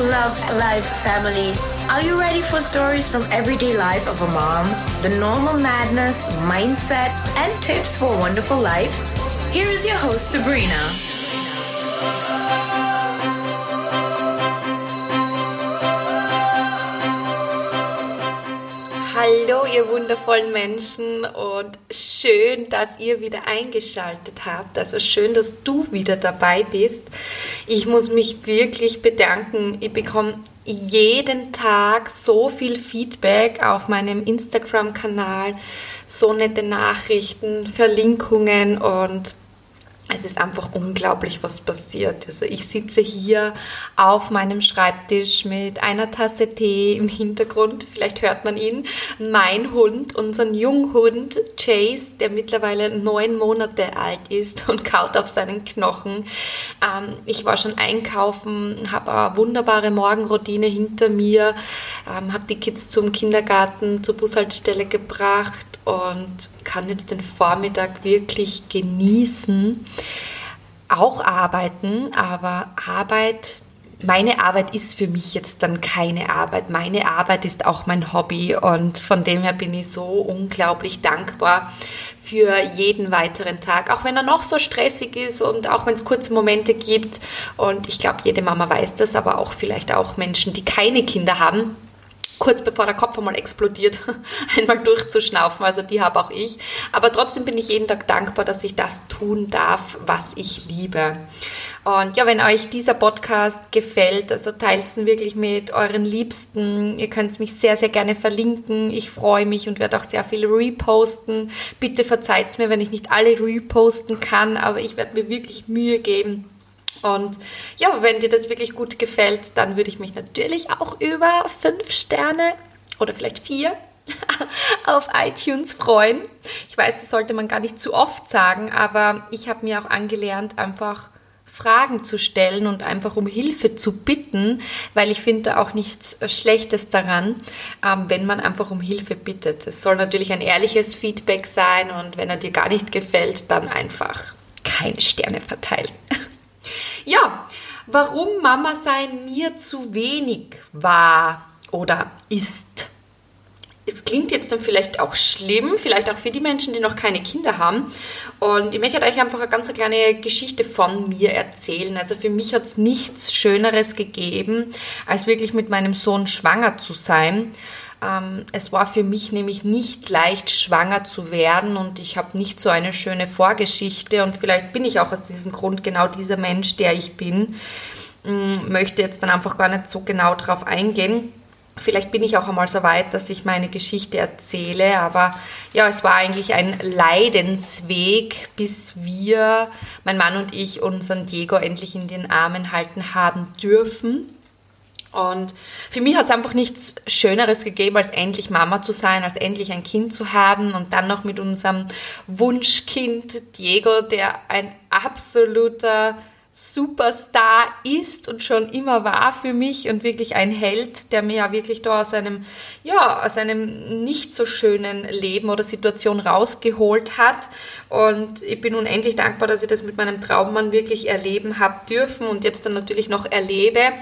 love life, family. Are you ready for stories from everyday life of a mom? The normal madness, mindset, and tips for a wonderful life? Here is your host, Sabrina. Hallo, ihr wundervollen Menschen und schön, dass ihr wieder eingeschaltet habt. Also schön, dass du wieder dabei bist. Ich muss mich wirklich bedanken. Ich bekomme jeden Tag so viel Feedback auf meinem Instagram-Kanal, so nette Nachrichten, Verlinkungen und es ist einfach unglaublich, was passiert. Also ich sitze hier auf meinem Schreibtisch mit einer Tasse Tee im Hintergrund. Vielleicht hört man ihn. Mein Hund, unseren Junghund Chase, der mittlerweile neun Monate alt ist und kaut auf seinen Knochen. Ähm, ich war schon einkaufen, habe eine wunderbare Morgenroutine hinter mir, ähm, habe die Kids zum Kindergarten, zur Bushaltestelle gebracht und kann jetzt den Vormittag wirklich genießen. Auch arbeiten, aber Arbeit, meine Arbeit ist für mich jetzt dann keine Arbeit. Meine Arbeit ist auch mein Hobby und von dem her bin ich so unglaublich dankbar für jeden weiteren Tag, auch wenn er noch so stressig ist und auch wenn es kurze Momente gibt. Und ich glaube, jede Mama weiß das, aber auch vielleicht auch Menschen, die keine Kinder haben kurz bevor der Kopf einmal explodiert, einmal durchzuschnaufen. Also die habe auch ich. Aber trotzdem bin ich jeden Tag dankbar, dass ich das tun darf, was ich liebe. Und ja, wenn euch dieser Podcast gefällt, also teilt es wirklich mit euren Liebsten. Ihr könnt mich sehr, sehr gerne verlinken. Ich freue mich und werde auch sehr viel reposten. Bitte verzeiht mir, wenn ich nicht alle reposten kann, aber ich werde mir wirklich Mühe geben und ja, wenn dir das wirklich gut gefällt, dann würde ich mich natürlich auch über fünf Sterne oder vielleicht vier auf iTunes freuen. Ich weiß, das sollte man gar nicht zu oft sagen, aber ich habe mir auch angelernt, einfach Fragen zu stellen und einfach um Hilfe zu bitten, weil ich finde auch nichts Schlechtes daran, ähm, wenn man einfach um Hilfe bittet. Es soll natürlich ein ehrliches Feedback sein und wenn er dir gar nicht gefällt, dann einfach keine Sterne verteilen. Ja, warum Mama sein mir zu wenig war oder ist. Es klingt jetzt dann vielleicht auch schlimm, vielleicht auch für die Menschen, die noch keine Kinder haben. Und ich möchte euch einfach eine ganz kleine Geschichte von mir erzählen. Also für mich hat es nichts Schöneres gegeben, als wirklich mit meinem Sohn schwanger zu sein. Ähm, es war für mich nämlich nicht leicht, schwanger zu werden und ich habe nicht so eine schöne Vorgeschichte und vielleicht bin ich auch aus diesem Grund genau dieser Mensch, der ich bin. Ähm, möchte jetzt dann einfach gar nicht so genau drauf eingehen. Vielleicht bin ich auch einmal so weit, dass ich meine Geschichte erzähle, aber ja, es war eigentlich ein Leidensweg, bis wir, mein Mann und ich, unseren Diego endlich in den Armen halten haben dürfen. Und für mich hat es einfach nichts Schöneres gegeben, als endlich Mama zu sein, als endlich ein Kind zu haben und dann noch mit unserem Wunschkind Diego, der ein absoluter Superstar ist und schon immer war für mich und wirklich ein Held, der mir ja wirklich da aus einem, ja, aus einem nicht so schönen Leben oder Situation rausgeholt hat. Und ich bin unendlich dankbar, dass ich das mit meinem Traummann wirklich erleben habe dürfen und jetzt dann natürlich noch erlebe.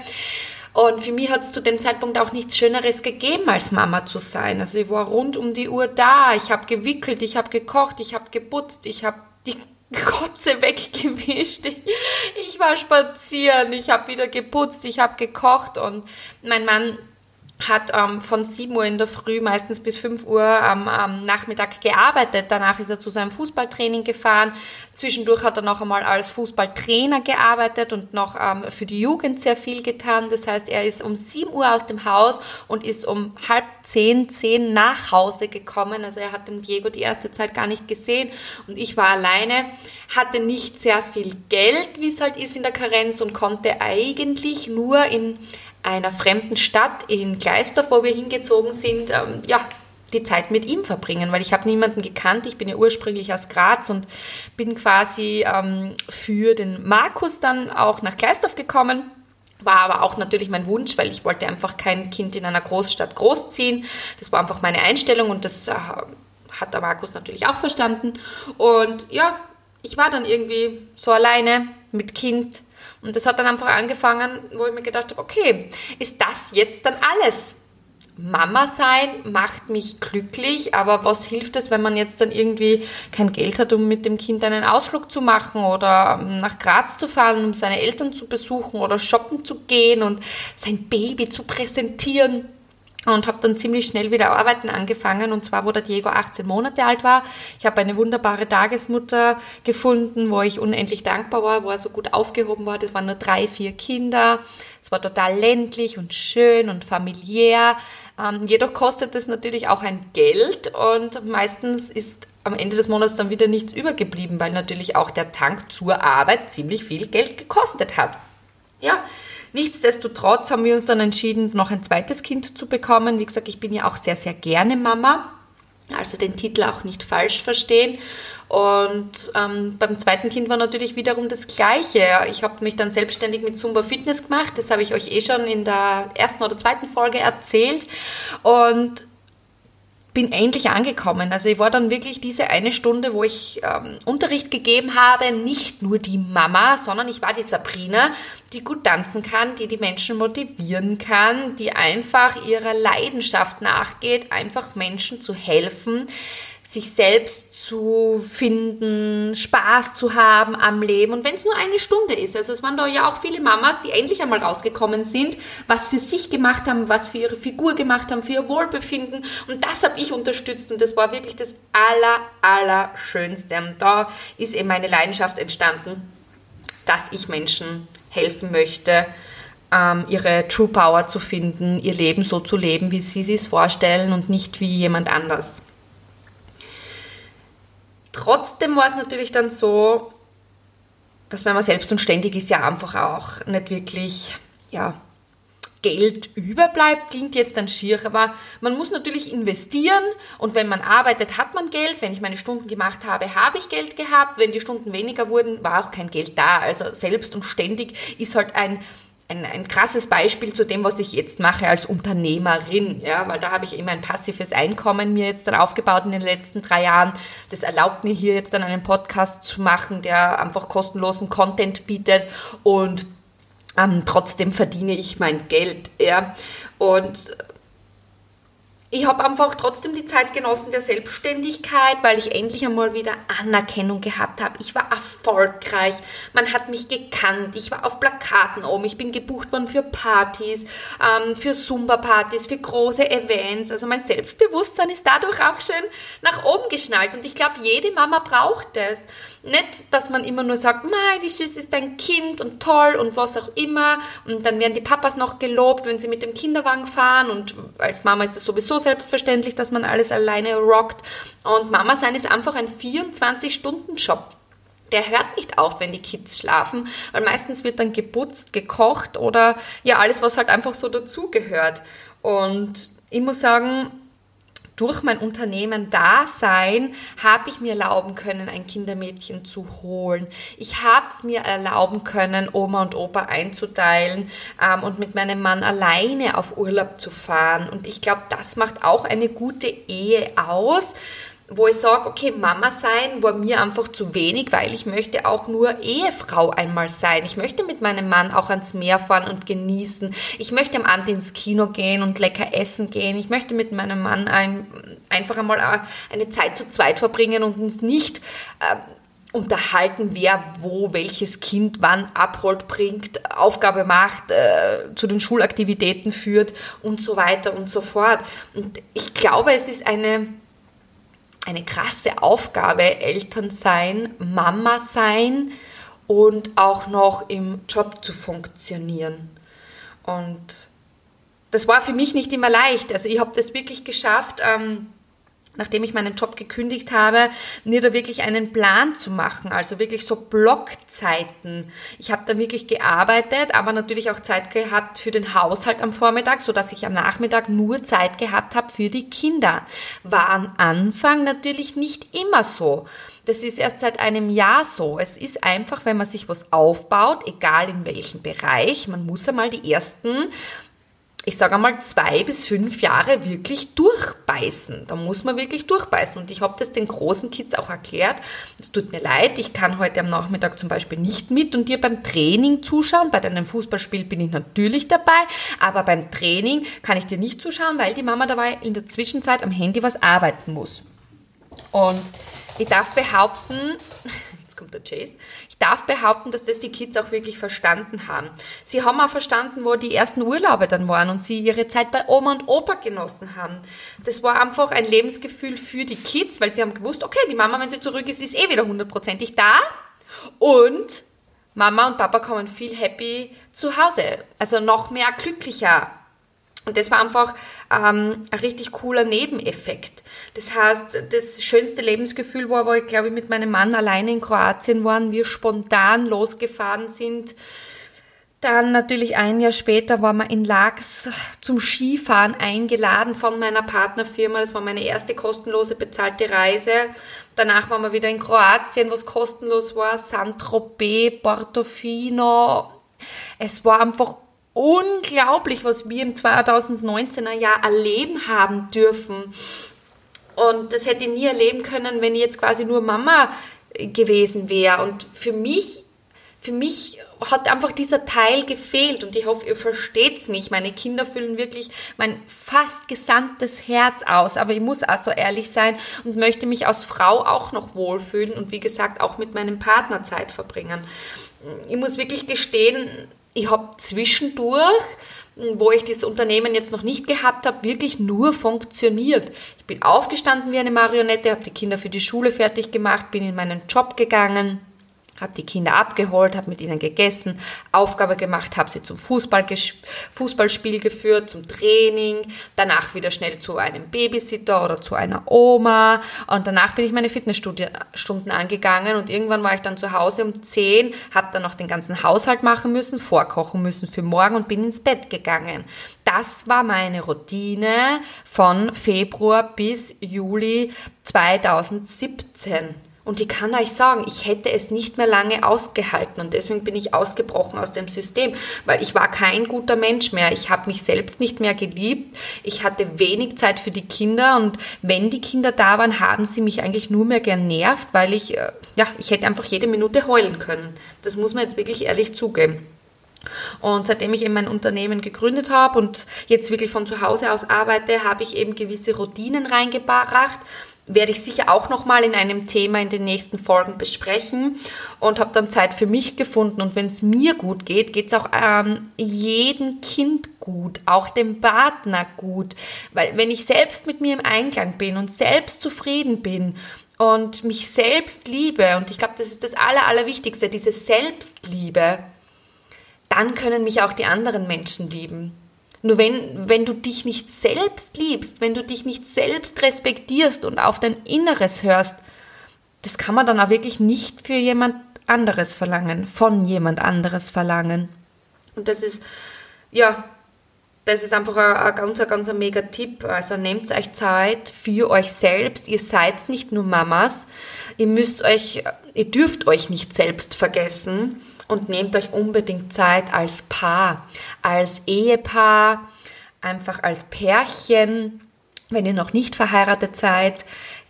Und für mich hat es zu dem Zeitpunkt auch nichts Schöneres gegeben, als Mama zu sein. Also ich war rund um die Uhr da, ich habe gewickelt, ich habe gekocht, ich habe geputzt, ich habe die Kotze weggewischt, ich, war spazieren, ich habe wieder geputzt, ich habe gekocht. Und mein Mann hat ähm, von 7 Uhr in der Früh meistens bis 5 Uhr am, am Nachmittag gearbeitet. Danach ist er zu seinem Fußballtraining gefahren. Zwischendurch hat er noch einmal als Fußballtrainer gearbeitet und noch ähm, für die Jugend sehr viel getan. Das heißt, er ist um 7 Uhr aus dem Haus und ist um halb zehn, zehn nach Hause gekommen. Also er hat den Diego die erste Zeit gar nicht gesehen und ich war alleine, hatte nicht sehr viel Geld, wie es halt ist in der Karenz und konnte eigentlich nur in einer fremden Stadt in Gleisdorf, wo wir hingezogen sind, ähm, ja, die Zeit mit ihm verbringen, weil ich habe niemanden gekannt. Ich bin ja ursprünglich aus Graz und bin quasi ähm, für den Markus dann auch nach Gleisdorf gekommen. War aber auch natürlich mein Wunsch, weil ich wollte einfach kein Kind in einer Großstadt großziehen. Das war einfach meine Einstellung und das äh, hat der Markus natürlich auch verstanden. Und ja, ich war dann irgendwie so alleine mit Kind Und das hat dann einfach angefangen, wo ich mir gedacht habe, okay, ist das jetzt dann alles? Mama sein macht mich glücklich, aber was hilft es, wenn man jetzt dann irgendwie kein Geld hat, um mit dem Kind einen Ausflug zu machen oder nach Graz zu fahren, um seine Eltern zu besuchen oder shoppen zu gehen und sein Baby zu präsentieren? Und habe dann ziemlich schnell wieder arbeiten angefangen und zwar, wo der Diego 18 Monate alt war. Ich habe eine wunderbare Tagesmutter gefunden, wo ich unendlich dankbar war, wo er so gut aufgehoben war. Das waren nur drei, vier Kinder. Es war total ländlich und schön und familiär. Ähm, jedoch kostet es natürlich auch ein Geld und meistens ist am Ende des Monats dann wieder nichts übergeblieben, weil natürlich auch der Tank zur Arbeit ziemlich viel Geld gekostet hat. Ja, nichtsdestotrotz haben wir uns dann entschieden, noch ein zweites Kind zu bekommen. Wie gesagt, ich bin ja auch sehr, sehr gerne Mama. Also den Titel auch nicht falsch verstehen. Und ähm, beim zweiten Kind war natürlich wiederum das Gleiche. Ich habe mich dann selbstständig mit Zumba Fitness gemacht. Das habe ich euch eh schon in der ersten oder zweiten Folge erzählt. Und bin endlich angekommen. Also ich war dann wirklich diese eine Stunde, wo ich ähm, Unterricht gegeben habe, nicht nur die Mama, sondern ich war die Sabrina, die gut tanzen kann, die die Menschen motivieren kann, die einfach ihrer Leidenschaft nachgeht, einfach Menschen zu helfen, sich selbst zu finden, Spaß zu haben am Leben und wenn es nur eine Stunde ist. Also es waren da ja auch viele Mamas, die endlich einmal rausgekommen sind, was für sich gemacht haben, was für ihre Figur gemacht haben, für ihr Wohlbefinden und das habe ich unterstützt und das war wirklich das aller, aller Schönste. Und da ist eben meine Leidenschaft entstanden, dass ich Menschen helfen möchte, ähm, ihre True Power zu finden, ihr Leben so zu leben, wie sie es vorstellen und nicht wie jemand anders. Trotzdem war es natürlich dann so, dass wenn man selbst und ständig ist, ja einfach auch nicht wirklich, ja, Geld überbleibt, klingt jetzt dann schier, aber man muss natürlich investieren und wenn man arbeitet, hat man Geld. Wenn ich meine Stunden gemacht habe, habe ich Geld gehabt. Wenn die Stunden weniger wurden, war auch kein Geld da. Also selbst und ständig ist halt ein ein, ein krasses Beispiel zu dem, was ich jetzt mache als Unternehmerin, ja, weil da habe ich immer ein passives Einkommen mir jetzt dann aufgebaut in den letzten drei Jahren. Das erlaubt mir hier jetzt dann einen Podcast zu machen, der einfach kostenlosen Content bietet und ähm, trotzdem verdiene ich mein Geld, ja. Und ich habe einfach trotzdem die Zeit genossen der Selbstständigkeit, weil ich endlich einmal wieder Anerkennung gehabt habe. Ich war erfolgreich, man hat mich gekannt, ich war auf Plakaten oben, ich bin gebucht worden für Partys, ähm, für Zumba-Partys, für große Events. Also mein Selbstbewusstsein ist dadurch auch schön nach oben geschnallt und ich glaube, jede Mama braucht es. Nicht, dass man immer nur sagt, Mai, wie süß ist dein Kind und toll und was auch immer. Und dann werden die Papas noch gelobt, wenn sie mit dem Kinderwagen fahren. Und als Mama ist es sowieso selbstverständlich, dass man alles alleine rockt. Und Mama sein ist einfach ein 24-Stunden-Job der hört nicht auf, wenn die Kids schlafen, weil meistens wird dann geputzt, gekocht oder ja, alles, was halt einfach so dazugehört. Und ich muss sagen, durch mein Unternehmen Dasein habe ich mir erlauben können, ein Kindermädchen zu holen. Ich habe es mir erlauben können, Oma und Opa einzuteilen ähm, und mit meinem Mann alleine auf Urlaub zu fahren. Und ich glaube, das macht auch eine gute Ehe aus wo ich sage, okay, Mama sein war mir einfach zu wenig, weil ich möchte auch nur Ehefrau einmal sein. Ich möchte mit meinem Mann auch ans Meer fahren und genießen. Ich möchte am Abend ins Kino gehen und lecker essen gehen. Ich möchte mit meinem Mann ein, einfach einmal eine Zeit zu zweit verbringen und uns nicht äh, unterhalten, wer wo welches Kind wann abholt, bringt, Aufgabe macht, äh, zu den Schulaktivitäten führt und so weiter und so fort. Und ich glaube, es ist eine eine krasse Aufgabe, Eltern sein, Mama sein und auch noch im Job zu funktionieren. Und das war für mich nicht immer leicht. Also ich habe das wirklich geschafft, ähm, nachdem ich meinen Job gekündigt habe, mir da wirklich einen Plan zu machen, also wirklich so Blockzeiten. Ich habe da wirklich gearbeitet, aber natürlich auch Zeit gehabt für den Haushalt am Vormittag, so dass ich am Nachmittag nur Zeit gehabt habe für die Kinder. War am Anfang natürlich nicht immer so. Das ist erst seit einem Jahr so. Es ist einfach, wenn man sich was aufbaut, egal in welchem Bereich, man muss einmal die ersten ich sage einmal, zwei bis fünf Jahre wirklich durchbeißen. Da muss man wirklich durchbeißen. Und ich habe das den großen Kids auch erklärt. Es tut mir leid, ich kann heute am Nachmittag zum Beispiel nicht mit und dir beim Training zuschauen. Bei deinem Fußballspiel bin ich natürlich dabei, aber beim Training kann ich dir nicht zuschauen, weil die Mama dabei in der Zwischenzeit am Handy was arbeiten muss. Und ich darf behaupten, kommt der Chase. Ich darf behaupten, dass das die Kids auch wirklich verstanden haben. Sie haben auch verstanden, wo die ersten Urlaube dann waren und sie ihre Zeit bei Oma und Opa genossen haben. Das war einfach ein Lebensgefühl für die Kids, weil sie haben gewusst, okay, die Mama, wenn sie zurück ist, ist eh wieder hundertprozentig da. Und Mama und Papa kommen viel happy zu Hause. Also noch mehr glücklicher und das war einfach ähm, ein richtig cooler Nebeneffekt. Das heißt, das schönste Lebensgefühl war, wo ich glaube ich mit meinem Mann alleine in Kroatien waren, wir spontan losgefahren sind. Dann natürlich ein Jahr später waren wir in Lax zum Skifahren eingeladen von meiner Partnerfirma. Das war meine erste kostenlose bezahlte Reise. Danach waren wir wieder in Kroatien, was kostenlos war. Saint-Tropez, Portofino. Es war einfach unglaublich, was wir im 2019er Jahr erleben haben dürfen. Und das hätte ich nie erleben können, wenn ich jetzt quasi nur Mama gewesen wäre. Und für mich, für mich hat einfach dieser Teil gefehlt und ich hoffe, ihr versteht's mich. Meine Kinder füllen wirklich mein fast gesamtes Herz aus, aber ich muss auch so ehrlich sein und möchte mich als Frau auch noch wohlfühlen und wie gesagt auch mit meinem Partner Zeit verbringen. Ich muss wirklich gestehen, ich habe zwischendurch, wo ich das Unternehmen jetzt noch nicht gehabt habe, wirklich nur funktioniert. Ich bin aufgestanden wie eine Marionette, habe die Kinder für die Schule fertig gemacht, bin in meinen Job gegangen habe die Kinder abgeholt, habe mit ihnen gegessen, Aufgabe gemacht, habe sie zum Fußball Fußballspiel geführt, zum Training, danach wieder schnell zu einem Babysitter oder zu einer Oma und danach bin ich meine Fitnessstunden angegangen und irgendwann war ich dann zu Hause um 10, habe dann noch den ganzen Haushalt machen müssen, vorkochen müssen für morgen und bin ins Bett gegangen. Das war meine Routine von Februar bis Juli 2017. Und ich kann euch sagen, ich hätte es nicht mehr lange ausgehalten und deswegen bin ich ausgebrochen aus dem System, weil ich war kein guter Mensch mehr. Ich habe mich selbst nicht mehr geliebt. Ich hatte wenig Zeit für die Kinder und wenn die Kinder da waren, haben sie mich eigentlich nur mehr genervt, weil ich, äh, ja, ich hätte einfach jede Minute heulen können. Das muss man jetzt wirklich ehrlich zugeben. Und seitdem ich eben mein Unternehmen gegründet habe und jetzt wirklich von zu Hause aus arbeite, habe ich eben gewisse Routinen reingebracht, werde ich sicher auch nochmal in einem Thema in den nächsten Folgen besprechen und habe dann Zeit für mich gefunden. Und wenn es mir gut geht, geht es auch ähm, jedem Kind gut, auch dem Partner gut. Weil wenn ich selbst mit mir im Einklang bin und selbst zufrieden bin und mich selbst liebe, und ich glaube, das ist das Aller, Allerwichtigste, diese Selbstliebe, dann können mich auch die anderen Menschen lieben. Nur wenn, wenn du dich nicht selbst liebst, wenn du dich nicht selbst respektierst und auf dein Inneres hörst, das kann man dann auch wirklich nicht für jemand anderes verlangen, von jemand anderes verlangen. Und das ist, ja, das ist einfach ein, ein ganz, ein ganz ein mega Tipp. Also nehmt euch Zeit für euch selbst. Ihr seid nicht nur Mamas. Ihr müsst euch, ihr dürft euch nicht selbst vergessen und nehmt euch unbedingt Zeit als Paar, als Ehepaar, einfach als Pärchen, wenn ihr noch nicht verheiratet seid.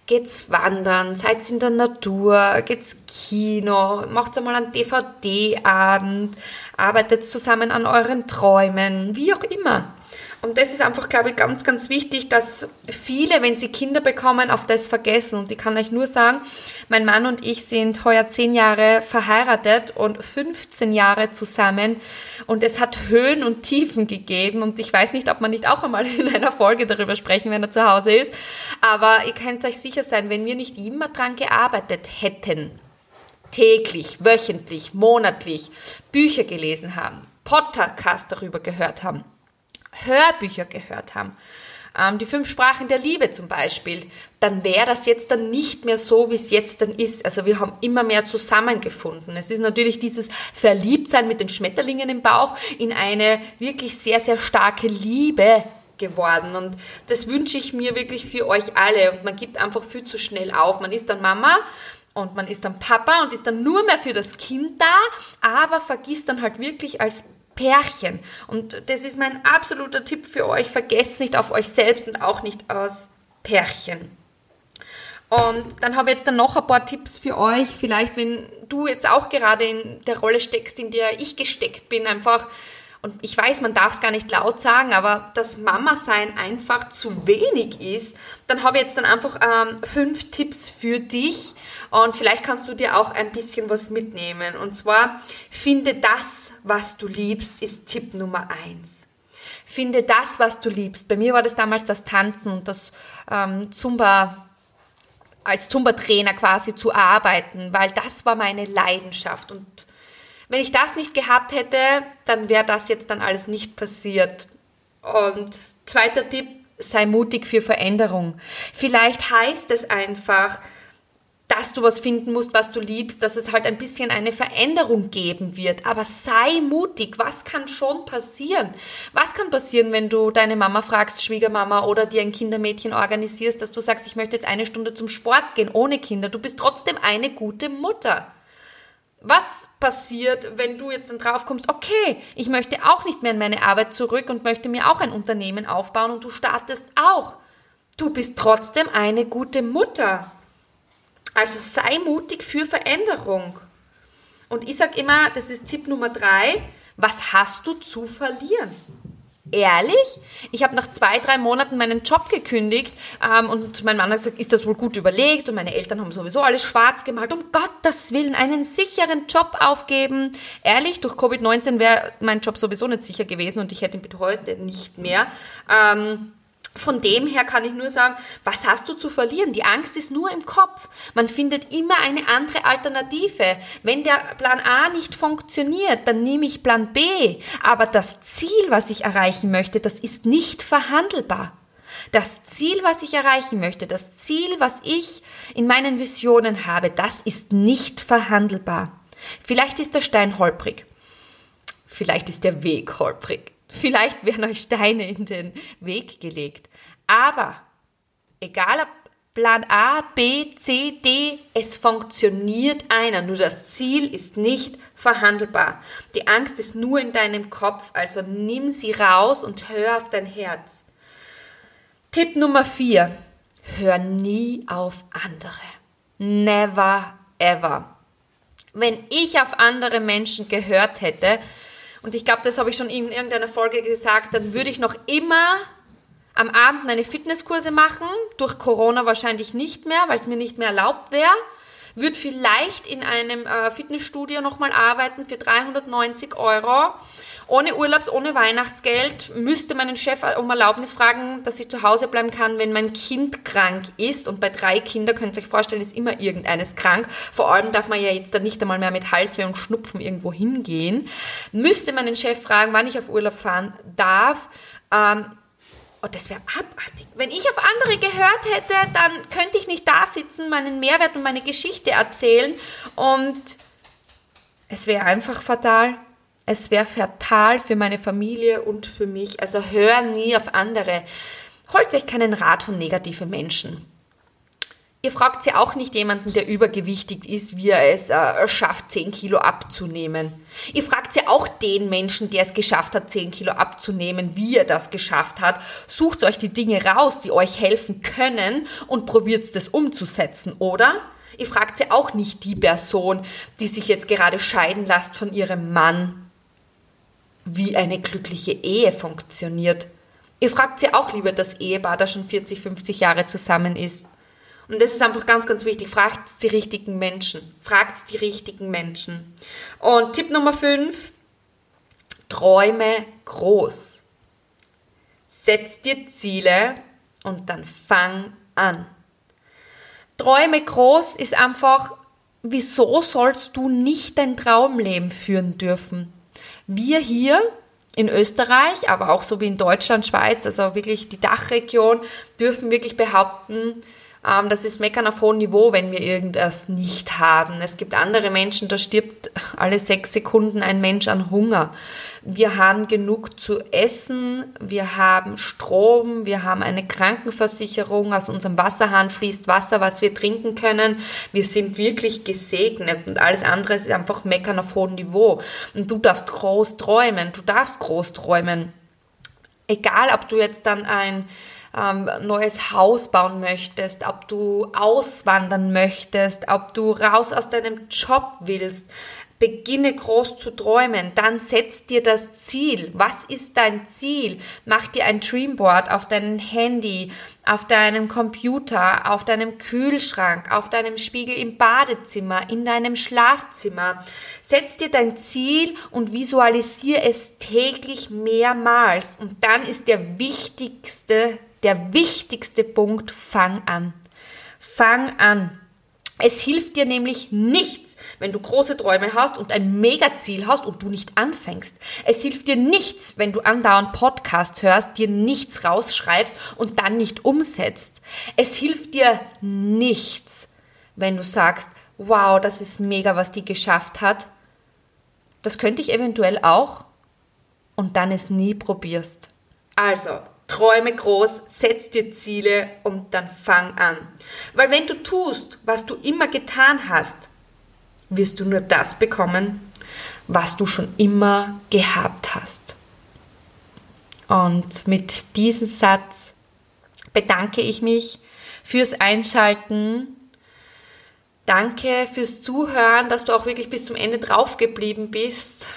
Geht's wandern, seid in der Natur, geht's Kino, macht einmal einen DVD-Abend, arbeitet zusammen an euren Träumen, wie auch immer. Und das ist einfach, glaube ich, ganz, ganz wichtig, dass viele, wenn sie Kinder bekommen, auf das vergessen. Und ich kann euch nur sagen, mein Mann und ich sind heuer zehn Jahre verheiratet und 15 Jahre zusammen. Und es hat Höhen und Tiefen gegeben. Und ich weiß nicht, ob man nicht auch einmal in einer Folge darüber sprechen, wenn er zu Hause ist. Aber ihr könnt euch sicher sein, wenn wir nicht immer dran gearbeitet hätten, täglich, wöchentlich, monatlich Bücher gelesen haben, Podcast darüber gehört haben, Hörbücher gehört haben, ähm, die fünf Sprachen der Liebe zum Beispiel, dann wäre das jetzt dann nicht mehr so, wie es jetzt dann ist. Also wir haben immer mehr zusammengefunden. Es ist natürlich dieses Verliebtsein mit den Schmetterlingen im Bauch in eine wirklich sehr, sehr starke Liebe geworden. Und das wünsche ich mir wirklich für euch alle. Und man gibt einfach viel zu schnell auf. Man ist dann Mama und man ist dann Papa und ist dann nur mehr für das Kind da, aber vergisst dann halt wirklich als Pärchen. Und das ist mein absoluter Tipp für euch. Vergesst nicht auf euch selbst und auch nicht aus Pärchen. Und dann habe ich jetzt dann noch ein paar Tipps für euch. Vielleicht, wenn du jetzt auch gerade in der Rolle steckst, in der ich gesteckt bin, einfach, und ich weiß, man darf es gar nicht laut sagen, aber dass Mama-Sein einfach zu wenig ist, dann habe ich jetzt dann einfach ähm, fünf Tipps für dich. Und vielleicht kannst du dir auch ein bisschen was mitnehmen. Und zwar, finde das, was du liebst, ist Tipp Nummer eins. Finde das, was du liebst. Bei mir war das damals das Tanzen und das ähm, Zumba als Zumba-Trainer quasi zu arbeiten, weil das war meine Leidenschaft. Und wenn ich das nicht gehabt hätte, dann wäre das jetzt dann alles nicht passiert. Und zweiter Tipp, sei mutig für Veränderung. Vielleicht heißt es einfach, dass du was finden musst, was du liebst, dass es halt ein bisschen eine Veränderung geben wird. Aber sei mutig. Was kann schon passieren? Was kann passieren, wenn du deine Mama fragst, Schwiegermama, oder dir ein Kindermädchen organisierst, dass du sagst, ich möchte jetzt eine Stunde zum Sport gehen ohne Kinder. Du bist trotzdem eine gute Mutter. Was passiert, wenn du jetzt dann drauf kommst, okay, ich möchte auch nicht mehr in meine Arbeit zurück und möchte mir auch ein Unternehmen aufbauen und du startest auch. Du bist trotzdem eine gute Mutter. Also sei mutig für Veränderung. Und ich sage immer, das ist Tipp Nummer drei, was hast du zu verlieren? Ehrlich? Ich habe nach zwei, drei Monaten meinen Job gekündigt ähm, und mein Mann hat gesagt, ist das wohl gut überlegt und meine Eltern haben sowieso alles schwarz gemalt. Um Gottes Willen, einen sicheren Job aufgeben. Ehrlich, durch Covid-19 wäre mein Job sowieso nicht sicher gewesen und ich hätte ihn heute nicht mehr. Ähm, von dem her kann ich nur sagen, was hast du zu verlieren? Die Angst ist nur im Kopf. Man findet immer eine andere Alternative. Wenn der Plan A nicht funktioniert, dann nehme ich Plan B. Aber das Ziel, was ich erreichen möchte, das ist nicht verhandelbar. Das Ziel, was ich erreichen möchte, das Ziel, was ich in meinen Visionen habe, das ist nicht verhandelbar. Vielleicht ist der Stein holprig. Vielleicht ist der Weg holprig. Vielleicht werden euch Steine in den Weg gelegt. Aber egal ob Plan A, B, C, D, es funktioniert einer. Nur das Ziel ist nicht verhandelbar. Die Angst ist nur in deinem Kopf, also nimm sie raus und hör auf dein Herz. Tipp Nummer 4. Hör nie auf andere. Never ever. Wenn ich auf andere Menschen gehört hätte, und ich glaube, das habe ich schon in irgendeiner Folge gesagt, dann würde ich noch immer am Abend meine Fitnesskurse machen, durch Corona wahrscheinlich nicht mehr, weil es mir nicht mehr erlaubt wäre. Würde vielleicht in einem äh, Fitnessstudio nochmal arbeiten für 390 Euro. Ohne Urlaubs, ohne Weihnachtsgeld müsste meinen Chef um Erlaubnis fragen, dass ich zu Hause bleiben kann, wenn mein Kind krank ist. Und bei drei Kindern könnt ihr euch vorstellen, ist immer irgendeines krank. Vor allem darf man ja jetzt dann nicht einmal mehr mit Halsweh und Schnupfen irgendwo hingehen. Müsste meinen Chef fragen, wann ich auf Urlaub fahren darf. Ähm, Oh, das wäre abartig. Wenn ich auf andere gehört hätte, dann könnte ich nicht da sitzen, meinen Mehrwert und meine Geschichte erzählen und es wäre einfach fatal. Es wäre fatal für meine Familie und für mich. Also hör nie auf andere. Holt euch keinen Rat von negativen Menschen. Ihr fragt ja auch nicht jemanden, der übergewichtig ist, wie er es äh, schafft, 10 Kilo abzunehmen. Ihr fragt ja auch den Menschen, der es geschafft hat, 10 Kilo abzunehmen, wie er das geschafft hat. Sucht euch die Dinge raus, die euch helfen können und probiert es umzusetzen, oder? Ihr fragt ja auch nicht die Person, die sich jetzt gerade scheiden lässt von ihrem Mann, wie eine glückliche Ehe funktioniert. Ihr fragt ja auch lieber das Ehepaar, das schon 40, 50 Jahre zusammen ist. Und das ist einfach ganz, ganz wichtig. Fragt die richtigen Menschen. Fragt die richtigen Menschen. Und Tipp Nummer 5. Träume groß. Setz dir Ziele und dann fang an. Träume groß ist einfach, wieso sollst du nicht dein Traumleben führen dürfen? Wir hier in Österreich, aber auch so wie in Deutschland, Schweiz, also wirklich die Dachregion, dürfen wirklich behaupten, das ist Meckern auf hohem Niveau, wenn wir irgendwas nicht haben. Es gibt andere Menschen, da stirbt alle sechs Sekunden ein Mensch an Hunger. Wir haben genug zu essen, wir haben Strom, wir haben eine Krankenversicherung, aus unserem Wasserhahn fließt Wasser, was wir trinken können. Wir sind wirklich gesegnet und alles andere ist einfach Meckern auf hohem Niveau. Und du darfst groß träumen, du darfst groß träumen. Egal, ob du jetzt dann ein ähm, neues Haus bauen möchtest, ob du auswandern möchtest, ob du raus aus deinem Job willst. Beginne groß zu träumen, dann setz dir das Ziel. Was ist dein Ziel? Mach dir ein Dreamboard auf deinem Handy, auf deinem Computer, auf deinem Kühlschrank, auf deinem Spiegel im Badezimmer, in deinem Schlafzimmer. Setz dir dein Ziel und visualisier es täglich mehrmals. Und dann ist der wichtigste der wichtigste Punkt, fang an. Fang an. Es hilft dir nämlich nichts, wenn du große Träume hast und ein Megaziel hast und du nicht anfängst. Es hilft dir nichts, wenn du andauernd Podcasts hörst, dir nichts rausschreibst und dann nicht umsetzt. Es hilft dir nichts, wenn du sagst, wow, das ist mega, was die geschafft hat. Das könnte ich eventuell auch und dann es nie probierst. Also, Träume groß, setz dir Ziele und dann fang an. Weil wenn du tust, was du immer getan hast, wirst du nur das bekommen, was du schon immer gehabt hast. Und mit diesem Satz bedanke ich mich fürs Einschalten. Danke fürs Zuhören, dass du auch wirklich bis zum Ende drauf geblieben bist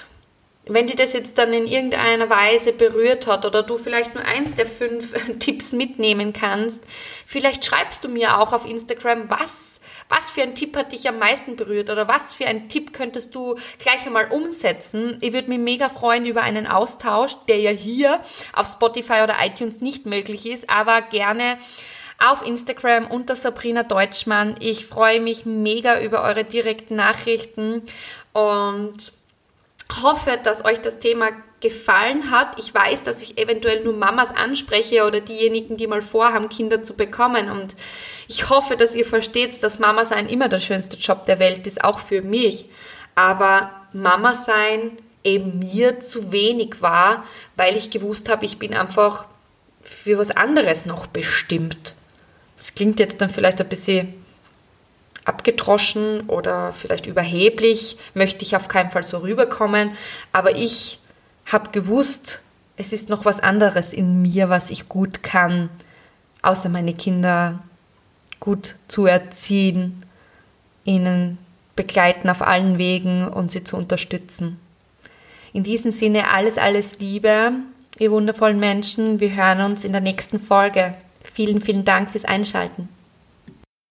wenn dir das jetzt dann in irgendeiner Weise berührt hat oder du vielleicht nur eins der fünf Tipps mitnehmen kannst, vielleicht schreibst du mir auch auf Instagram, was was für ein Tipp hat dich am meisten berührt oder was für ein Tipp könntest du gleich einmal umsetzen? Ich würde mich mega freuen über einen Austausch, der ja hier auf Spotify oder iTunes nicht möglich ist, aber gerne auf Instagram unter Sabrina Deutschmann. Ich freue mich mega über eure direkten Nachrichten und hoffe, dass euch das Thema gefallen hat. Ich weiß, dass ich eventuell nur Mamas anspreche oder diejenigen, die mal vorhaben, Kinder zu bekommen. Und ich hoffe, dass ihr versteht, dass Mama sein immer der schönste Job der Welt ist, auch für mich. Aber Mama sein eben mir zu wenig war, weil ich gewusst habe, ich bin einfach für was anderes noch bestimmt. Das klingt jetzt dann vielleicht ein bisschen abgedroschen oder vielleicht überheblich, möchte ich auf keinen Fall so rüberkommen, aber ich habe gewusst, es ist noch was anderes in mir, was ich gut kann, außer meine Kinder gut zu erziehen, ihnen begleiten auf allen Wegen und sie zu unterstützen. In diesem Sinne alles, alles Liebe, ihr wundervollen Menschen. Wir hören uns in der nächsten Folge. Vielen, vielen Dank fürs Einschalten.